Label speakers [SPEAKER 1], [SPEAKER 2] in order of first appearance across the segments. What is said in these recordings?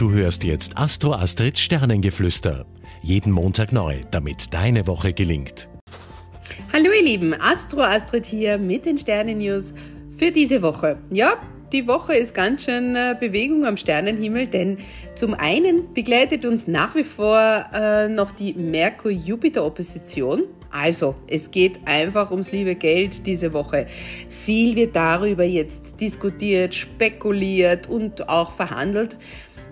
[SPEAKER 1] Du hörst jetzt Astro Astrids Sternengeflüster. Jeden Montag neu, damit deine Woche gelingt.
[SPEAKER 2] Hallo ihr Lieben, Astro Astrid hier mit den Sternen-News für diese Woche. Ja, die Woche ist ganz schön äh, Bewegung am Sternenhimmel, denn zum einen begleitet uns nach wie vor äh, noch die Merkur-Jupiter-Opposition. Also, es geht einfach ums liebe Geld diese Woche. Viel wird darüber jetzt diskutiert, spekuliert und auch verhandelt.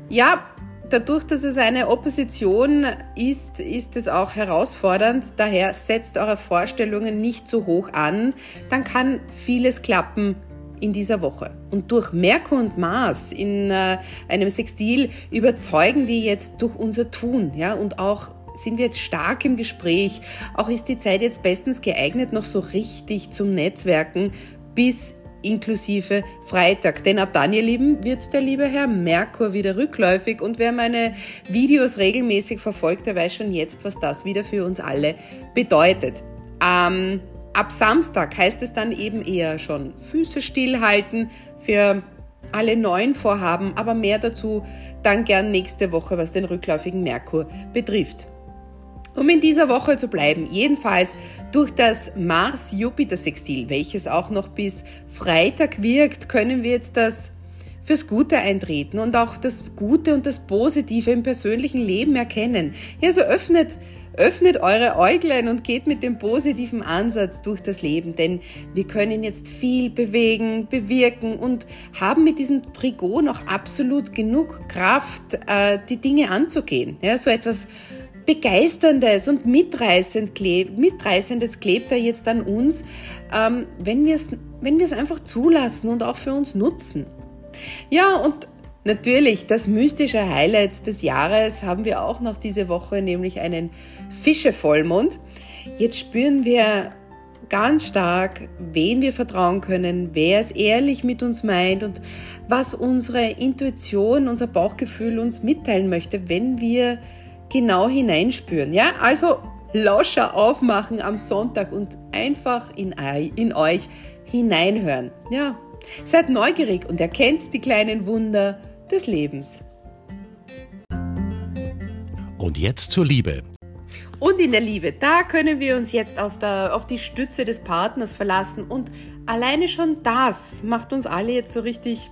[SPEAKER 2] Ja, dadurch, dass es eine Opposition ist, ist es auch herausfordernd. Daher setzt eure Vorstellungen nicht so hoch an. Dann kann vieles klappen in dieser Woche. Und durch Merkur und Mars in äh, einem Sextil überzeugen wir jetzt durch unser Tun, ja, und auch sind wir jetzt stark im Gespräch. Auch ist die Zeit jetzt bestens geeignet, noch so richtig zum Netzwerken bis inklusive Freitag. Denn ab dann, ihr Lieben, wird der liebe Herr Merkur wieder rückläufig und wer meine Videos regelmäßig verfolgt, der weiß schon jetzt, was das wieder für uns alle bedeutet. Ähm, ab Samstag heißt es dann eben eher schon Füße stillhalten für alle neuen Vorhaben, aber mehr dazu dann gern nächste Woche, was den rückläufigen Merkur betrifft. Um in dieser Woche zu bleiben, jedenfalls durch das Mars-Jupiter-Sextil, welches auch noch bis Freitag wirkt, können wir jetzt das fürs Gute eintreten und auch das Gute und das Positive im persönlichen Leben erkennen. Ja, so öffnet, öffnet eure Äuglein und geht mit dem positiven Ansatz durch das Leben, denn wir können jetzt viel bewegen, bewirken und haben mit diesem Trigon auch absolut genug Kraft, äh, die Dinge anzugehen. Ja, so etwas Begeisterndes und Mitreißend kleb, Mitreißendes klebt da jetzt an uns, ähm, wenn wir es wenn einfach zulassen und auch für uns nutzen. Ja, und natürlich das mystische Highlight des Jahres haben wir auch noch diese Woche, nämlich einen Fischevollmond. Jetzt spüren wir ganz stark, wen wir vertrauen können, wer es ehrlich mit uns meint und was unsere Intuition, unser Bauchgefühl uns mitteilen möchte, wenn wir genau hineinspüren. Ja, also Lauscher aufmachen am Sonntag und einfach in, in euch hineinhören. Ja, seid neugierig und erkennt die kleinen Wunder des Lebens.
[SPEAKER 1] Und jetzt zur Liebe.
[SPEAKER 2] Und in der Liebe, da können wir uns jetzt auf, der, auf die Stütze des Partners verlassen und alleine schon das macht uns alle jetzt so richtig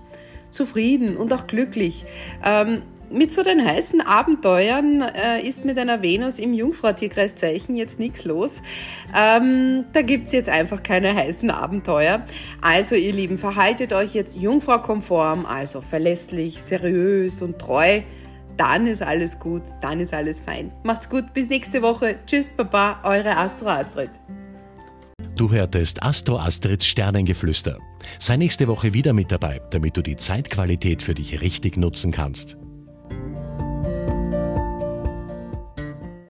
[SPEAKER 2] zufrieden und auch glücklich. Ähm, mit so den heißen Abenteuern äh, ist mit einer Venus im Jungfrau-Tierkreiszeichen jetzt nichts los. Ähm, da gibt's jetzt einfach keine heißen Abenteuer. Also ihr Lieben, verhaltet euch jetzt Jungfrau-konform, also verlässlich, seriös und treu. Dann ist alles gut, dann ist alles fein. Macht's gut, bis nächste Woche. Tschüss, Baba, eure Astro Astrid.
[SPEAKER 1] Du hörtest Astro Astrids Sternengeflüster. Sei nächste Woche wieder mit dabei, damit du die Zeitqualität für dich richtig nutzen kannst.